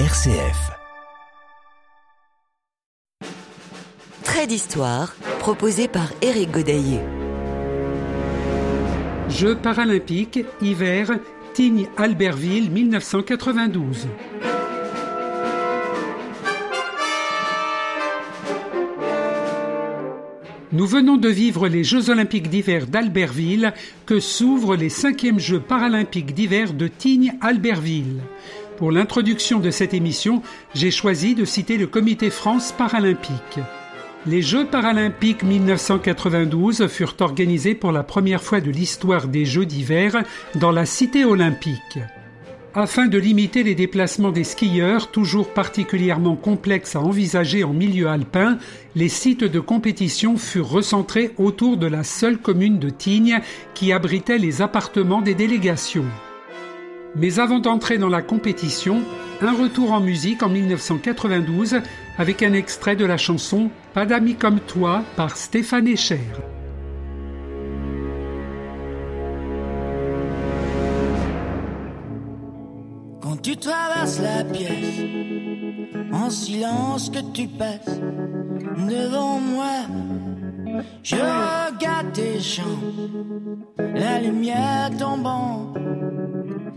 RCF. Trait d'histoire proposé par Éric Godaillé. Jeux paralympiques, hiver, Tignes-Albertville 1992. Nous venons de vivre les Jeux olympiques d'hiver d'Albertville que s'ouvrent les cinquièmes Jeux paralympiques d'hiver de Tignes-Albertville. Pour l'introduction de cette émission, j'ai choisi de citer le Comité France paralympique. Les Jeux paralympiques 1992 furent organisés pour la première fois de l'histoire des Jeux d'hiver dans la cité olympique. Afin de limiter les déplacements des skieurs, toujours particulièrement complexes à envisager en milieu alpin, les sites de compétition furent recentrés autour de la seule commune de Tignes qui abritait les appartements des délégations. Mais avant d'entrer dans la compétition, un retour en musique en 1992 avec un extrait de la chanson Pas d'amis comme toi par Stéphane Echer. Quand tu traverses la pièce, en silence que tu passes devant moi, je regarde tes jambes, la lumière tombant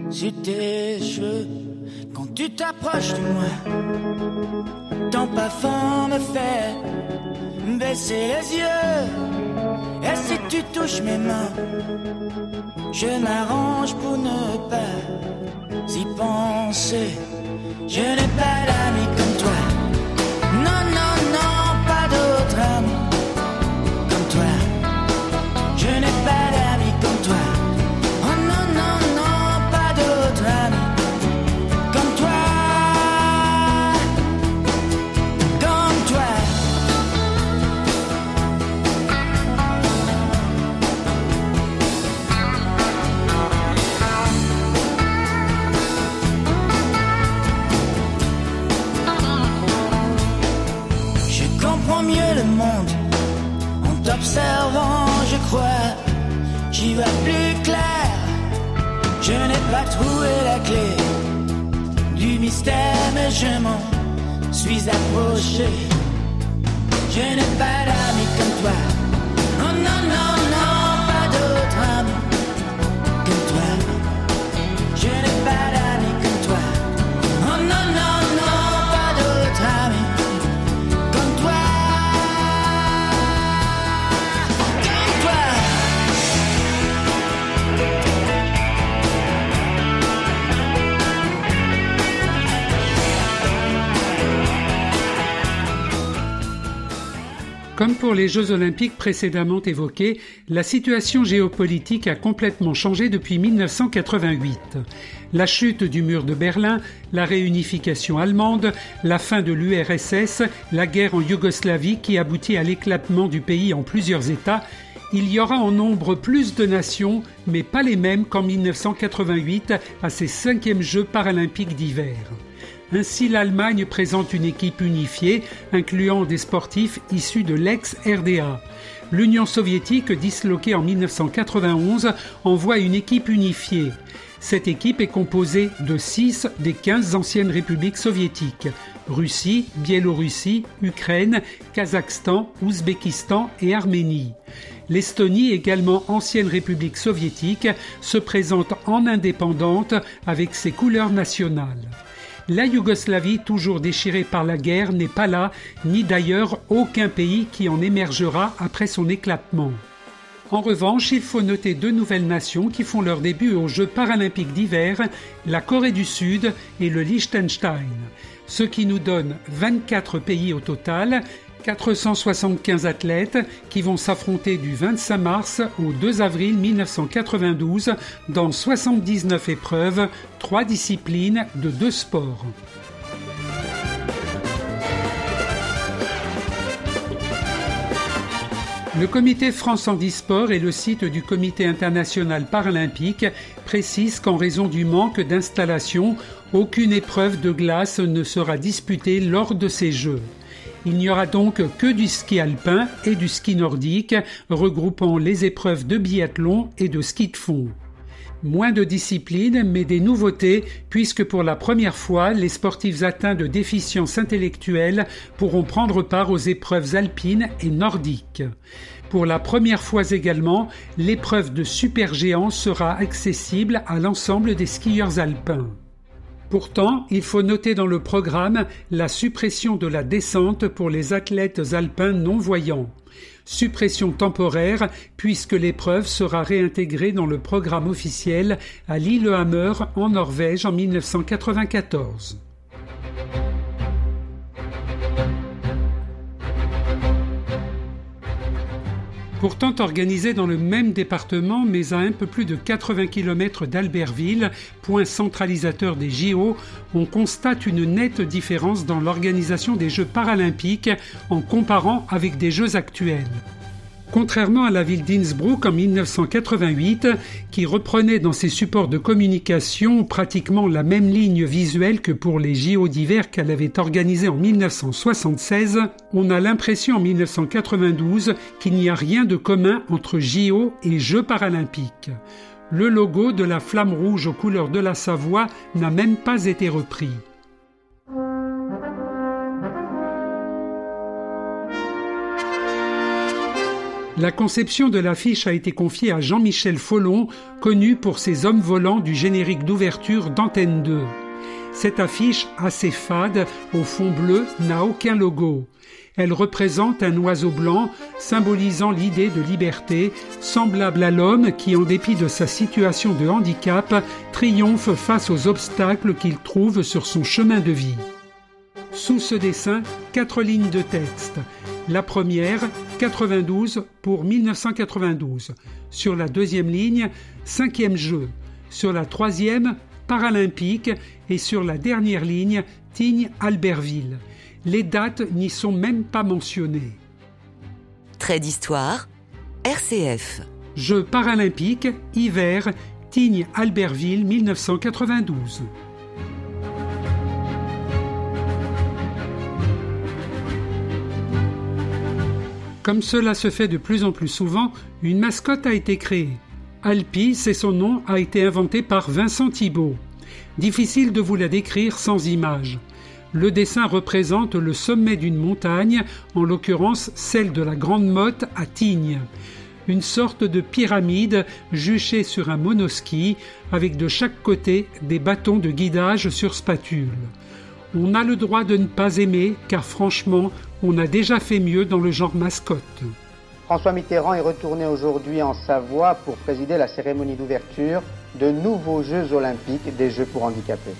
sur tes cheveux. Quand tu t'approches de moi, ton parfum me fait baisser les yeux. Et si tu touches mes mains, je m'arrange pour ne pas y penser. Je n'ai pas crois. J'y vois plus clair. Je n'ai pas trouvé la clé du mystère, mais je m'en suis approché. Je n'ai pas d'amis comme toi. Les Jeux olympiques précédemment évoqués, la situation géopolitique a complètement changé depuis 1988. La chute du mur de Berlin, la réunification allemande, la fin de l'URSS, la guerre en Yougoslavie qui aboutit à l'éclatement du pays en plusieurs États, il y aura en nombre plus de nations, mais pas les mêmes qu'en 1988 à ses cinquièmes Jeux paralympiques d'hiver. Ainsi, l'Allemagne présente une équipe unifiée, incluant des sportifs issus de l'ex-RDA. L'Union soviétique, disloquée en 1991, envoie une équipe unifiée. Cette équipe est composée de 6 des 15 anciennes républiques soviétiques Russie, Biélorussie, Ukraine, Kazakhstan, Ouzbékistan et Arménie. L'Estonie, également ancienne république soviétique, se présente en indépendante avec ses couleurs nationales. La Yougoslavie, toujours déchirée par la guerre, n'est pas là, ni d'ailleurs aucun pays qui en émergera après son éclatement. En revanche, il faut noter deux nouvelles nations qui font leur début aux Jeux paralympiques d'hiver, la Corée du Sud et le Liechtenstein, ce qui nous donne 24 pays au total, 475 athlètes qui vont s'affronter du 25 mars au 2 avril 1992 dans 79 épreuves, 3 disciplines de 2 sports. Le comité France Handisport et le site du comité international paralympique précisent qu'en raison du manque d'installation, aucune épreuve de glace ne sera disputée lors de ces Jeux. Il n'y aura donc que du ski alpin et du ski nordique, regroupant les épreuves de biathlon et de ski de fond. Moins de discipline, mais des nouveautés, puisque pour la première fois, les sportifs atteints de déficience intellectuelle pourront prendre part aux épreuves alpines et nordiques. Pour la première fois également, l'épreuve de supergéant sera accessible à l'ensemble des skieurs alpins. Pourtant, il faut noter dans le programme la suppression de la descente pour les athlètes alpins non-voyants. Suppression temporaire puisque l'épreuve sera réintégrée dans le programme officiel à Lillehammer en Norvège en 1994. Pourtant organisé dans le même département, mais à un peu plus de 80 km d'Albertville, point centralisateur des JO, on constate une nette différence dans l'organisation des Jeux paralympiques en comparant avec des Jeux actuels. Contrairement à la ville d'Innsbruck en 1988, qui reprenait dans ses supports de communication pratiquement la même ligne visuelle que pour les JO d'hiver qu'elle avait organisés en 1976, on a l'impression en 1992 qu'il n'y a rien de commun entre JO et Jeux paralympiques. Le logo de la flamme rouge aux couleurs de la Savoie n'a même pas été repris. La conception de l'affiche a été confiée à Jean-Michel Follon, connu pour ses hommes volants du générique d'ouverture d'Antenne 2. Cette affiche, assez fade, au fond bleu, n'a aucun logo. Elle représente un oiseau blanc symbolisant l'idée de liberté, semblable à l'homme qui, en dépit de sa situation de handicap, triomphe face aux obstacles qu'il trouve sur son chemin de vie. Sous ce dessin, quatre lignes de texte. La première, 92 pour 1992. Sur la deuxième ligne, cinquième jeu. Sur la troisième, paralympique. Et sur la dernière ligne, Tignes-Albertville. Les dates n'y sont même pas mentionnées. Trait d'histoire, RCF. Jeux paralympiques, hiver, Tignes-Albertville 1992. Comme cela se fait de plus en plus souvent, une mascotte a été créée. Alpi, c'est son nom, a été inventé par Vincent Thibault. Difficile de vous la décrire sans image. Le dessin représente le sommet d'une montagne, en l'occurrence celle de la Grande Motte à Tignes. Une sorte de pyramide juchée sur un monoski, avec de chaque côté des bâtons de guidage sur spatule. On a le droit de ne pas aimer, car franchement, on a déjà fait mieux dans le genre mascotte. François Mitterrand est retourné aujourd'hui en Savoie pour présider la cérémonie d'ouverture de nouveaux Jeux olympiques des Jeux pour handicapés.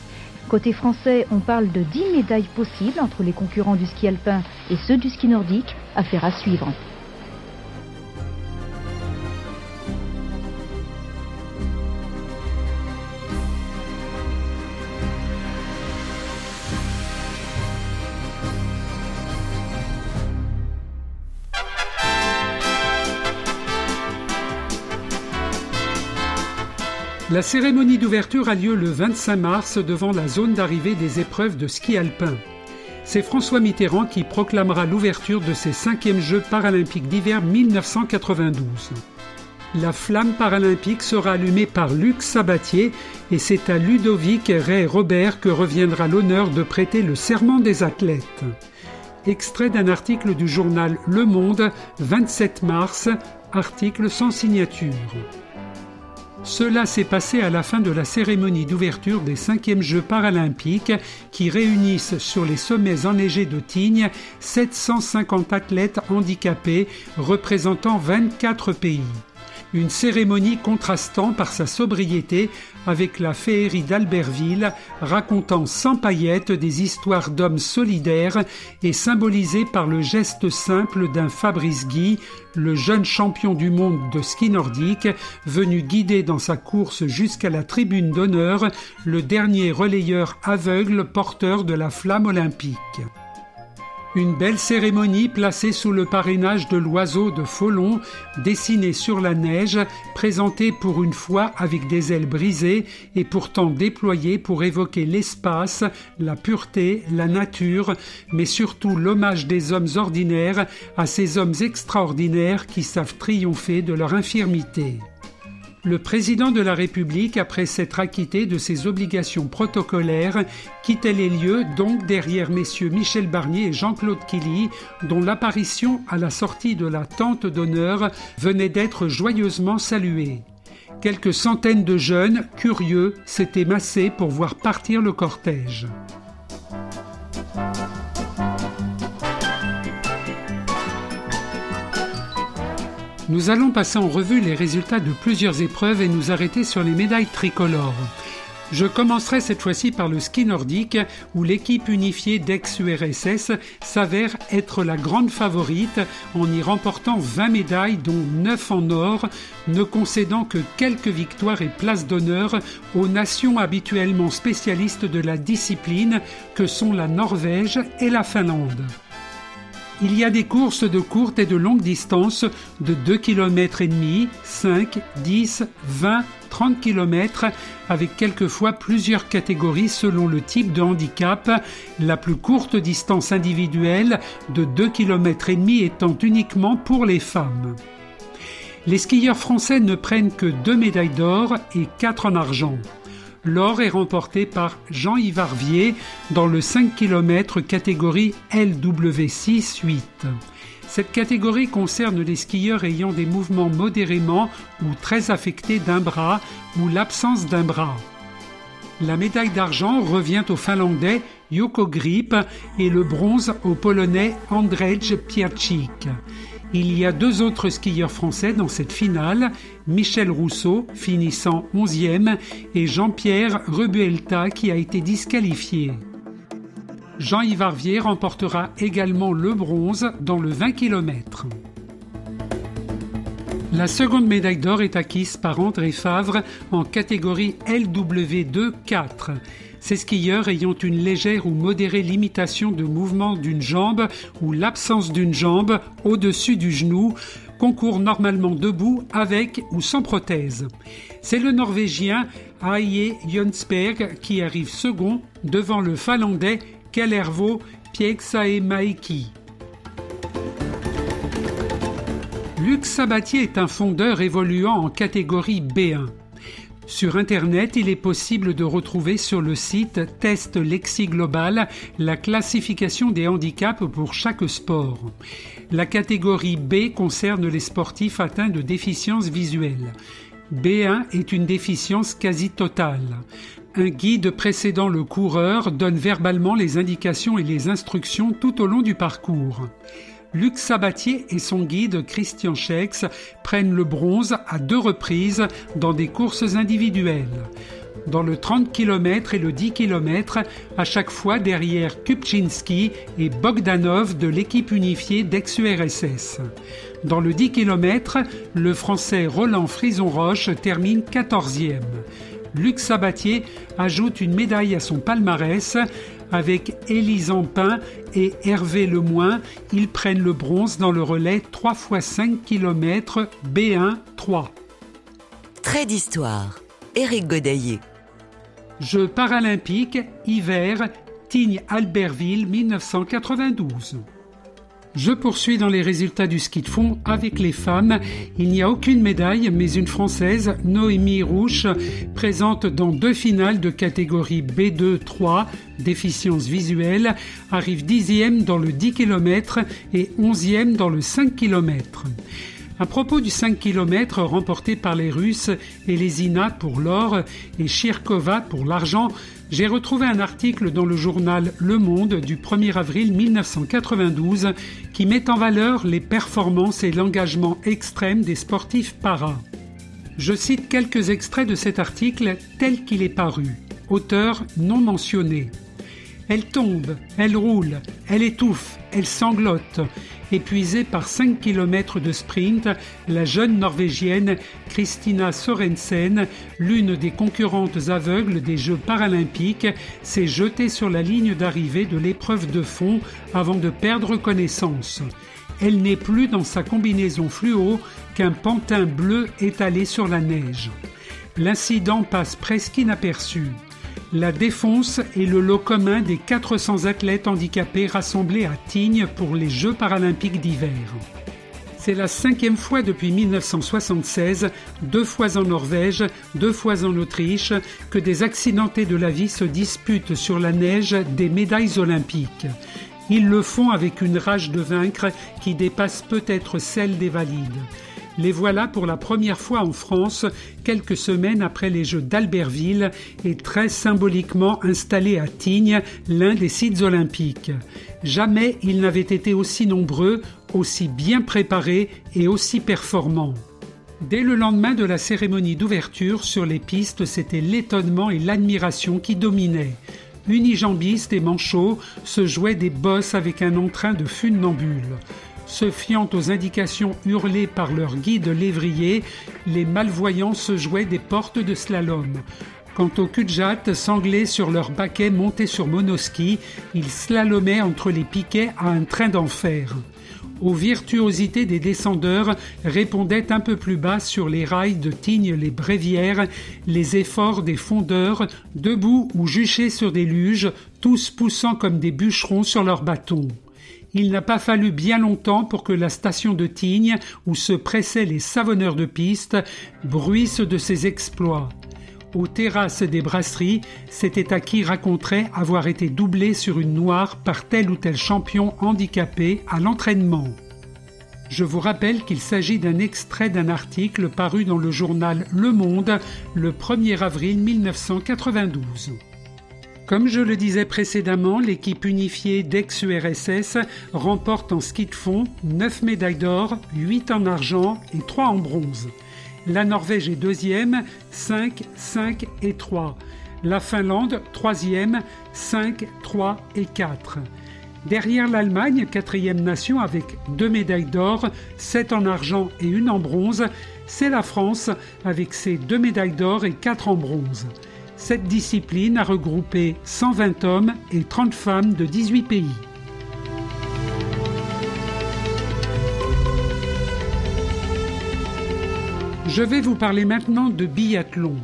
Côté français, on parle de 10 médailles possibles entre les concurrents du ski alpin et ceux du ski nordique, affaire à suivre. La cérémonie d'ouverture a lieu le 25 mars devant la zone d'arrivée des épreuves de ski alpin. C'est François Mitterrand qui proclamera l'ouverture de ses cinquièmes Jeux paralympiques d'hiver 1992. La flamme paralympique sera allumée par Luc Sabatier et c'est à Ludovic Ray Robert que reviendra l'honneur de prêter le serment des athlètes. Extrait d'un article du journal Le Monde, 27 mars, article sans signature. Cela s'est passé à la fin de la cérémonie d'ouverture des cinquièmes Jeux paralympiques qui réunissent sur les sommets enneigés de Tignes 750 athlètes handicapés représentant 24 pays une cérémonie contrastant par sa sobriété avec la féerie d'Albertville, racontant sans paillettes des histoires d'hommes solidaires et symbolisée par le geste simple d'un Fabrice Guy, le jeune champion du monde de ski nordique, venu guider dans sa course jusqu'à la tribune d'honneur le dernier relayeur aveugle porteur de la flamme olympique. Une belle cérémonie placée sous le parrainage de l'oiseau de Folon, dessiné sur la neige, présenté pour une fois avec des ailes brisées et pourtant déployé pour évoquer l'espace, la pureté, la nature, mais surtout l'hommage des hommes ordinaires à ces hommes extraordinaires qui savent triompher de leur infirmité. Le président de la République, après s'être acquitté de ses obligations protocolaires, quittait les lieux, donc derrière messieurs Michel Barnier et Jean-Claude Killy, dont l'apparition à la sortie de la tente d'honneur venait d'être joyeusement saluée. Quelques centaines de jeunes, curieux, s'étaient massés pour voir partir le cortège. Nous allons passer en revue les résultats de plusieurs épreuves et nous arrêter sur les médailles tricolores. Je commencerai cette fois-ci par le ski nordique où l'équipe unifiée d'ex-URSS s'avère être la grande favorite en y remportant 20 médailles dont 9 en or, ne concédant que quelques victoires et places d'honneur aux nations habituellement spécialistes de la discipline que sont la Norvège et la Finlande. Il y a des courses de courte et de longue distance de 2 km et demi, 5, 10, 20, 30 km avec quelquefois plusieurs catégories selon le type de handicap, la plus courte distance individuelle de 2 km et demi étant uniquement pour les femmes. Les skieurs français ne prennent que deux médailles d'or et quatre en argent. L'or est remporté par Jean-Yves Arvier dans le 5 km catégorie LW6-8. Cette catégorie concerne les skieurs ayant des mouvements modérément ou très affectés d'un bras ou l'absence d'un bras. La médaille d'argent revient au Finlandais Joko Grip et le bronze au Polonais Andrzej Piaczyk. Il y a deux autres skieurs français dans cette finale, Michel Rousseau finissant 11e et Jean-Pierre Rebuelta qui a été disqualifié. Jean-Yves Arvier remportera également le bronze dans le 20 km. La seconde médaille d'or est acquise par André Favre en catégorie LW2 4. Ces skieurs ayant une légère ou modérée limitation de mouvement d'une jambe ou l'absence d'une jambe au-dessus du genou concourent normalement debout avec ou sans prothèse. C'est le Norvégien Aie Jonsberg qui arrive second devant le Finlandais Kalervo Pieksaemaiki. Luc Sabatier est un fondeur évoluant en catégorie B1. Sur Internet, il est possible de retrouver sur le site Test Lexi Global la classification des handicaps pour chaque sport. La catégorie B concerne les sportifs atteints de déficience visuelle. B1 est une déficience quasi totale. Un guide précédant le coureur donne verbalement les indications et les instructions tout au long du parcours. Luc Sabatier et son guide Christian Schex prennent le bronze à deux reprises dans des courses individuelles. Dans le 30 km et le 10 km, à chaque fois derrière Kupczynski et Bogdanov de l'équipe unifiée d'ex-URSS. Dans le 10 km, le français Roland Frison-Roche termine 14e. Luc Sabatier ajoute une médaille à son palmarès avec Élise Ampin et Hervé Lemoin. Ils prennent le bronze dans le relais 3 x 5 km B1 3. Trait d'histoire. Éric Godaillé. Jeux paralympiques, hiver, Tignes Albertville 1992. Je poursuis dans les résultats du ski de fond avec les femmes. Il n'y a aucune médaille, mais une Française, Noémie Rouche, présente dans deux finales de catégorie B2-3, déficience visuelle, arrive dixième dans le 10 km et onzième dans le 5 km. À propos du 5 km remporté par les Russes, Elesina pour l'or et Shirkova pour l'argent, j'ai retrouvé un article dans le journal Le Monde du 1er avril 1992 qui met en valeur les performances et l'engagement extrême des sportifs para. Je cite quelques extraits de cet article tel qu'il est paru. Auteur non mentionné. Elle tombe, elle roule, elle étouffe, elle sanglote. Épuisée par 5 km de sprint, la jeune Norvégienne Christina Sorensen, l'une des concurrentes aveugles des Jeux paralympiques, s'est jetée sur la ligne d'arrivée de l'épreuve de fond avant de perdre connaissance. Elle n'est plus dans sa combinaison fluo qu'un pantin bleu étalé sur la neige. L'incident passe presque inaperçu. La Défonce est le lot commun des 400 athlètes handicapés rassemblés à Tignes pour les Jeux paralympiques d'hiver. C'est la cinquième fois depuis 1976, deux fois en Norvège, deux fois en Autriche, que des accidentés de la vie se disputent sur la neige des médailles olympiques. Ils le font avec une rage de vaincre qui dépasse peut-être celle des valides. Les voilà pour la première fois en France, quelques semaines après les Jeux d'Albertville et très symboliquement installés à Tignes, l'un des sites olympiques. Jamais ils n'avaient été aussi nombreux, aussi bien préparés et aussi performants. Dès le lendemain de la cérémonie d'ouverture, sur les pistes, c'était l'étonnement et l'admiration qui dominaient. Unijambistes et manchots se jouaient des bosses avec un entrain de funambule. Se fiant aux indications hurlées par leur guide lévrier, les malvoyants se jouaient des portes de slalom. Quant aux cul-de-jatte, sanglés sur leurs baquets montés sur monoski, ils slalomaient entre les piquets à un train d'enfer. Aux virtuosités des descendeurs répondaient un peu plus bas sur les rails de Tignes-les-Brévières les efforts des fondeurs, debout ou juchés sur des luges, tous poussant comme des bûcherons sur leurs bâtons. Il n'a pas fallu bien longtemps pour que la station de Tignes, où se pressaient les savonneurs de piste, bruisse de ses exploits. Aux terrasses des brasseries, c'était à qui raconterait avoir été doublé sur une noire par tel ou tel champion handicapé à l'entraînement. Je vous rappelle qu'il s'agit d'un extrait d'un article paru dans le journal Le Monde le 1er avril 1992. Comme je le disais précédemment, l'équipe unifiée d'ex-URSS remporte en ski de fond 9 médailles d'or, 8 en argent et 3 en bronze. La Norvège est deuxième, 5, 5 et 3. La Finlande, troisième, 5, 3 et 4. Derrière l'Allemagne, quatrième nation avec deux médailles d'or, 7 en argent et une en bronze, c'est la France avec ses deux médailles d'or et 4 en bronze. Cette discipline a regroupé 120 hommes et 30 femmes de 18 pays. Je vais vous parler maintenant de biathlon.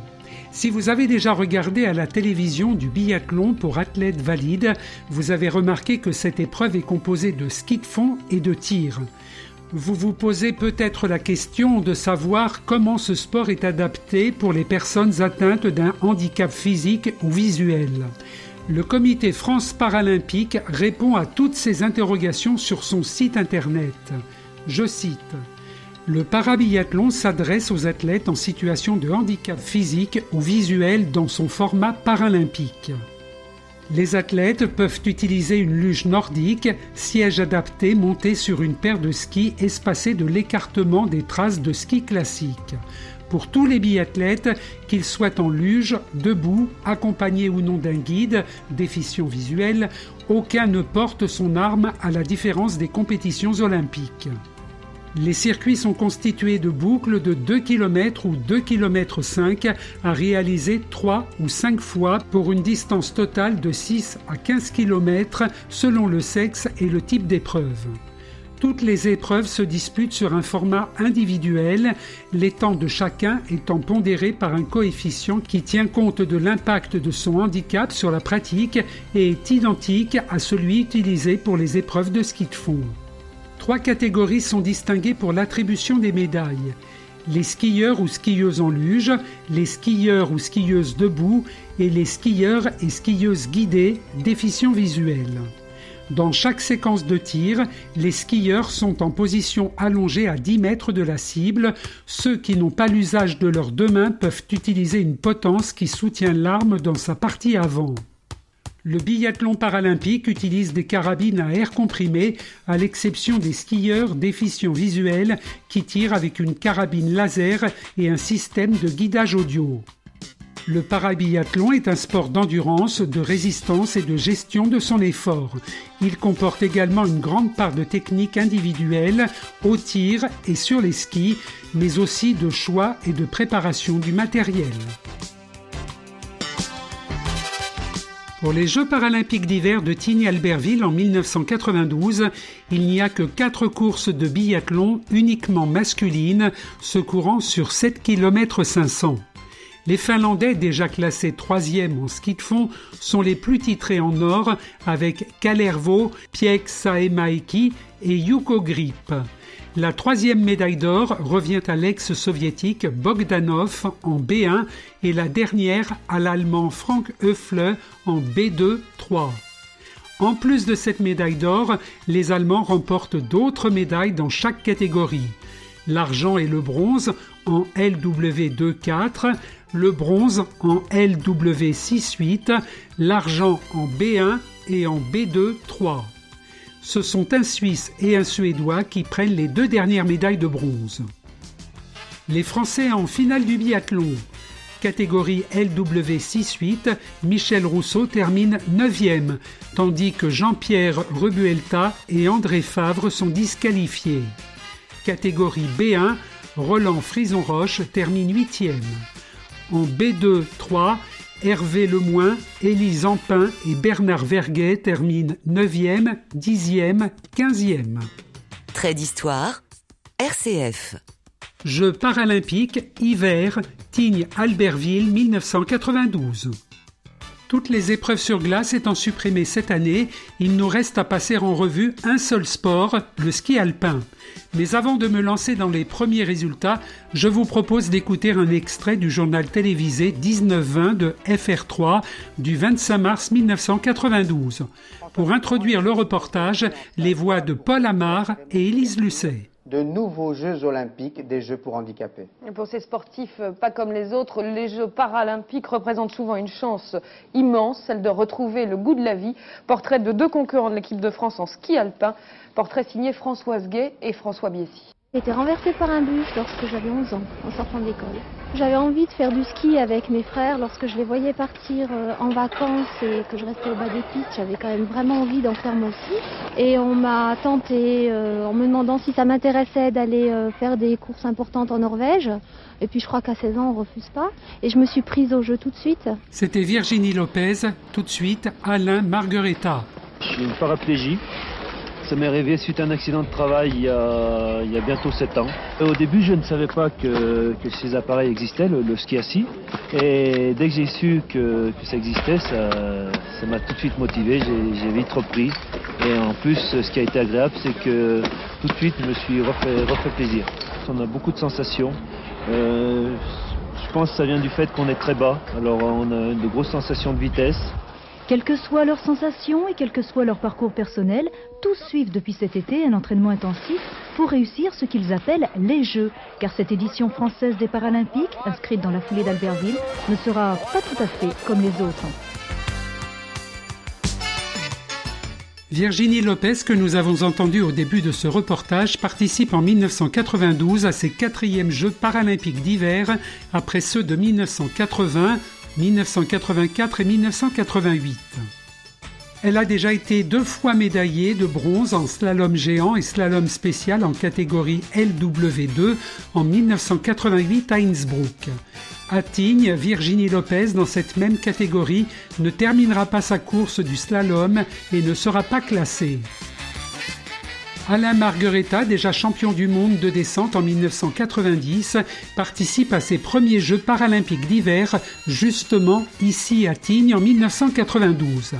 Si vous avez déjà regardé à la télévision du biathlon pour athlètes valides, vous avez remarqué que cette épreuve est composée de ski de fond et de tir. Vous vous posez peut-être la question de savoir comment ce sport est adapté pour les personnes atteintes d'un handicap physique ou visuel. Le comité France Paralympique répond à toutes ces interrogations sur son site internet. Je cite Le parabiathlon s'adresse aux athlètes en situation de handicap physique ou visuel dans son format paralympique. Les athlètes peuvent utiliser une luge nordique, siège adapté monté sur une paire de skis espacée de l'écartement des traces de ski classiques. Pour tous les biathlètes, qu'ils soient en luge, debout, accompagnés ou non d'un guide, déficient visuel, aucun ne porte son arme à la différence des compétitions olympiques. Les circuits sont constitués de boucles de 2 km ou 2 km 5 à réaliser 3 ou 5 fois pour une distance totale de 6 à 15 km selon le sexe et le type d'épreuve. Toutes les épreuves se disputent sur un format individuel, les temps de chacun étant pondérés par un coefficient qui tient compte de l'impact de son handicap sur la pratique et est identique à celui utilisé pour les épreuves de ski de fond. Trois catégories sont distinguées pour l'attribution des médailles. Les skieurs ou skieuses en luge, les skieurs ou skieuses debout et les skieurs et skieuses guidées déficients visuels. Dans chaque séquence de tir, les skieurs sont en position allongée à 10 mètres de la cible. Ceux qui n'ont pas l'usage de leurs deux mains peuvent utiliser une potence qui soutient l'arme dans sa partie avant. Le biathlon paralympique utilise des carabines à air comprimé, à l'exception des skieurs déficients visuels qui tirent avec une carabine laser et un système de guidage audio. Le parabiathlon est un sport d'endurance, de résistance et de gestion de son effort. Il comporte également une grande part de technique individuelle au tir et sur les skis, mais aussi de choix et de préparation du matériel. Pour les Jeux paralympiques d'hiver de Tignes-Albertville en 1992, il n'y a que quatre courses de biathlon uniquement masculines, se courant sur 7 km 500. Les Finlandais, déjà classés troisième en ski de fond, sont les plus titrés en or avec Kalervo, Piek Saemaiki et Yuko Grip. La troisième médaille d'or revient à l'ex-soviétique Bogdanov en B1 et la dernière à l'allemand Frank Höfle en B2 3. En plus de cette médaille d'or, les Allemands remportent d'autres médailles dans chaque catégorie. L'argent et le bronze en LW2 4, le bronze en LW 6 8, l'argent en B1 et en B2 3 ce sont un Suisse et un Suédois qui prennent les deux dernières médailles de bronze. Les Français en finale du biathlon. Catégorie LW 6-8, Michel Rousseau termine 9e, tandis que Jean-Pierre Rebuelta et André Favre sont disqualifiés. Catégorie B1, Roland Frison-Roche termine 8e. En B2 3, Hervé Lemoin, Élise Ampin et Bernard Verguet terminent 9e, 10e, 15e. Trait d'histoire, RCF. Jeux paralympiques, hiver, Tignes Albertville 1992. Toutes les épreuves sur glace étant supprimées cette année, il nous reste à passer en revue un seul sport, le ski alpin. Mais avant de me lancer dans les premiers résultats, je vous propose d'écouter un extrait du journal télévisé 1920 de FR3 du 25 mars 1992. Pour introduire le reportage, les voix de Paul Amar et Élise Lucet de nouveaux Jeux olympiques, des Jeux pour handicapés. pour ces sportifs, euh, pas comme les autres, les Jeux paralympiques représentent souvent une chance immense, celle de retrouver le goût de la vie. Portrait de deux concurrents de l'équipe de France en ski alpin, portrait signé Françoise Gay et François Biessy. J'ai été renversée par un bus lorsque j'avais 11 ans, en sortant de l'école. J'avais envie de faire du ski avec mes frères lorsque je les voyais partir euh, en vacances et que je restais au bas des pistes. J'avais quand même vraiment envie d'en faire moi aussi. Et on m'a tenté euh, en me demandant si ça m'intéressait d'aller euh, faire des courses importantes en Norvège. Et puis je crois qu'à 16 ans, on refuse pas. Et je me suis prise au jeu tout de suite. C'était Virginie Lopez, tout de suite Alain Marguerita. Je suis une paraplégie. Ça m'est arrivé suite à un accident de travail il y a, bientôt 7 ans. Au début, je ne savais pas que, ces appareils existaient, le, ski assis. Et dès que j'ai su que, ça existait, ça m'a tout de suite motivé, j'ai vite repris. Et en plus, ce qui a été agréable, c'est que tout de suite, je me suis refait, plaisir. On a beaucoup de sensations. Euh, je pense que ça vient du fait qu'on est très bas. Alors on a de grosses sensations de vitesse. Quelles que soient leurs sensations et quel que soit leur parcours personnel, tous suivent depuis cet été un entraînement intensif pour réussir ce qu'ils appellent les Jeux, car cette édition française des Paralympiques, inscrite dans la foulée d'Albertville, ne sera pas tout à fait comme les autres. Virginie Lopez, que nous avons entendue au début de ce reportage, participe en 1992 à ses quatrièmes Jeux paralympiques d'hiver, après ceux de 1980, 1984 et 1988. Elle a déjà été deux fois médaillée de bronze en slalom géant et slalom spécial en catégorie LW2 en 1988 à Innsbruck. À Tignes, Virginie Lopez, dans cette même catégorie, ne terminera pas sa course du slalom et ne sera pas classée. Alain Marguerita, déjà champion du monde de descente en 1990, participe à ses premiers Jeux paralympiques d'hiver, justement ici à Tignes en 1992.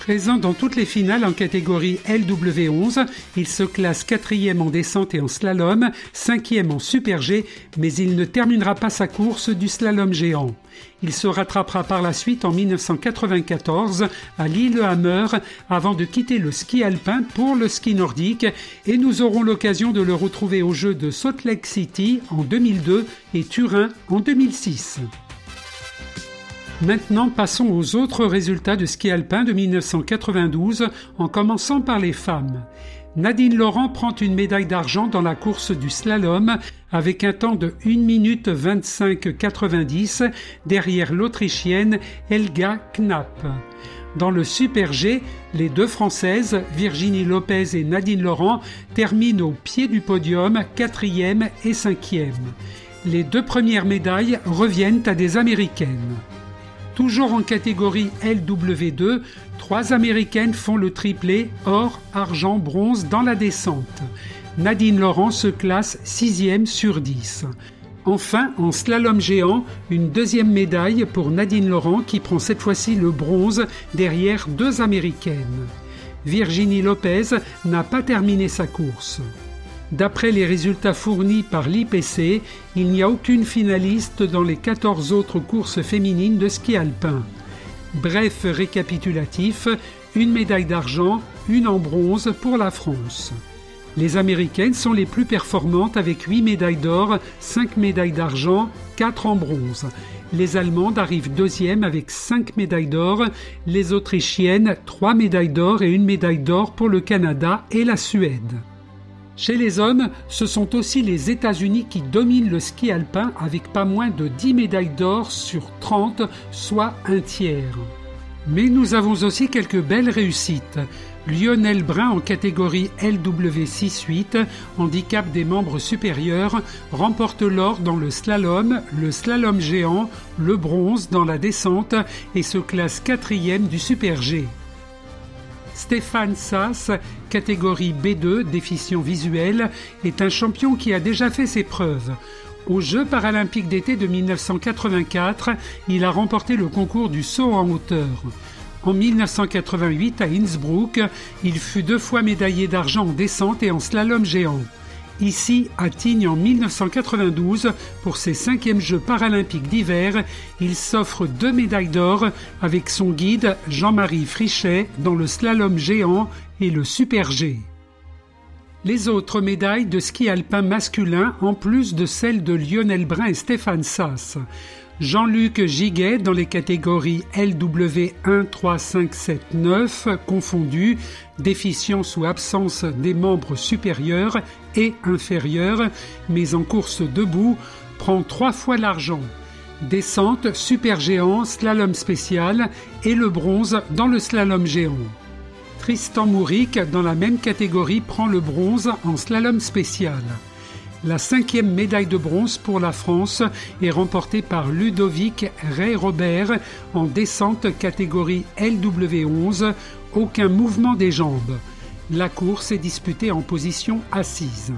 Présent dans toutes les finales en catégorie LW11, il se classe quatrième en descente et en slalom, cinquième en super G, mais il ne terminera pas sa course du slalom géant. Il se rattrapera par la suite en 1994 à Lillehammer avant de quitter le ski alpin pour le ski nordique et nous aurons l'occasion de le retrouver aux Jeux de Salt Lake City en 2002 et Turin en 2006. Maintenant, passons aux autres résultats de ski alpin de 1992 en commençant par les femmes. Nadine Laurent prend une médaille d'argent dans la course du slalom avec un temps de 1 minute 25,90 derrière l'Autrichienne Helga Knapp. Dans le Super G, les deux Françaises, Virginie Lopez et Nadine Laurent, terminent au pied du podium, quatrième et cinquième. Les deux premières médailles reviennent à des Américaines. Toujours en catégorie LW2, trois Américaines font le triplé or, argent, bronze dans la descente. Nadine Laurent se classe 6 sur 10. Enfin, en slalom géant, une deuxième médaille pour Nadine Laurent qui prend cette fois-ci le bronze derrière deux Américaines. Virginie Lopez n'a pas terminé sa course. D'après les résultats fournis par l'IPC, il n'y a aucune finaliste dans les 14 autres courses féminines de ski alpin. Bref récapitulatif, une médaille d'argent, une en bronze pour la France. Les Américaines sont les plus performantes avec 8 médailles d'or, 5 médailles d'argent, 4 en bronze. Les Allemandes arrivent deuxième avec 5 médailles d'or, les Autrichiennes 3 médailles d'or et une médaille d'or pour le Canada et la Suède. Chez les hommes, ce sont aussi les États-Unis qui dominent le ski alpin avec pas moins de 10 médailles d'or sur 30, soit un tiers. Mais nous avons aussi quelques belles réussites. Lionel Brun en catégorie LW6-8, handicap des membres supérieurs, remporte l'or dans le slalom, le slalom géant, le bronze dans la descente et se classe quatrième du Super G. Stéphane Sass, catégorie B2, déficient visuel, est un champion qui a déjà fait ses preuves. Aux Jeux paralympiques d'été de 1984, il a remporté le concours du saut en hauteur. En 1988, à Innsbruck, il fut deux fois médaillé d'argent en descente et en slalom géant. Ici, à Tignes en 1992, pour ses cinquièmes Jeux paralympiques d'hiver, il s'offre deux médailles d'or avec son guide Jean-Marie Frichet dans le slalom géant et le super G. Les autres médailles de ski alpin masculin en plus de celles de Lionel Brun et Stéphane Sass. Jean-Luc Giguet dans les catégories LW1, 3, 5, 7, 9 confondues, déficience ou absence des membres supérieurs et inférieurs, mais en course debout, prend trois fois l'argent. Descente, super géant, slalom spécial et le bronze dans le slalom géant. Tristan Mouric, dans la même catégorie, prend le bronze en slalom spécial. La cinquième médaille de bronze pour la France est remportée par Ludovic Ray-Robert en descente catégorie LW11, aucun mouvement des jambes. La course est disputée en position assise.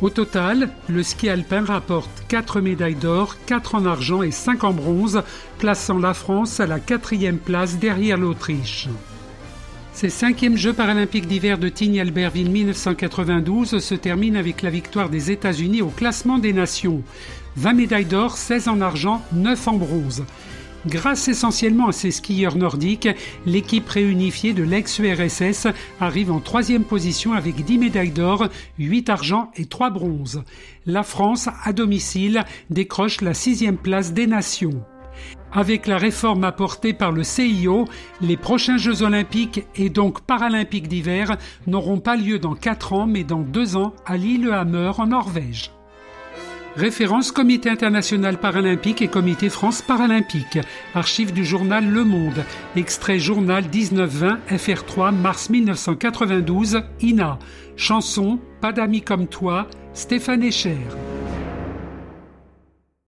Au total, le ski alpin rapporte 4 médailles d'or, 4 en argent et 5 en bronze, plaçant la France à la quatrième place derrière l'Autriche. Ces cinquièmes Jeux paralympiques d'hiver de Tignes-Albertville 1992 se terminent avec la victoire des États-Unis au classement des nations. 20 médailles d'or, 16 en argent, 9 en bronze. Grâce essentiellement à ces skieurs nordiques, l'équipe réunifiée de l'ex-URSS arrive en troisième position avec 10 médailles d'or, 8 argent et 3 bronzes. La France, à domicile, décroche la sixième place des nations. Avec la réforme apportée par le CIO, les prochains Jeux olympiques et donc paralympiques d'hiver n'auront pas lieu dans 4 ans mais dans 2 ans à Lillehammer en Norvège. Référence Comité international paralympique et Comité France paralympique. Archive du journal Le Monde. Extrait journal 1920 FR3 mars 1992 INA. Chanson Pas d'amis comme toi Stéphane Echer.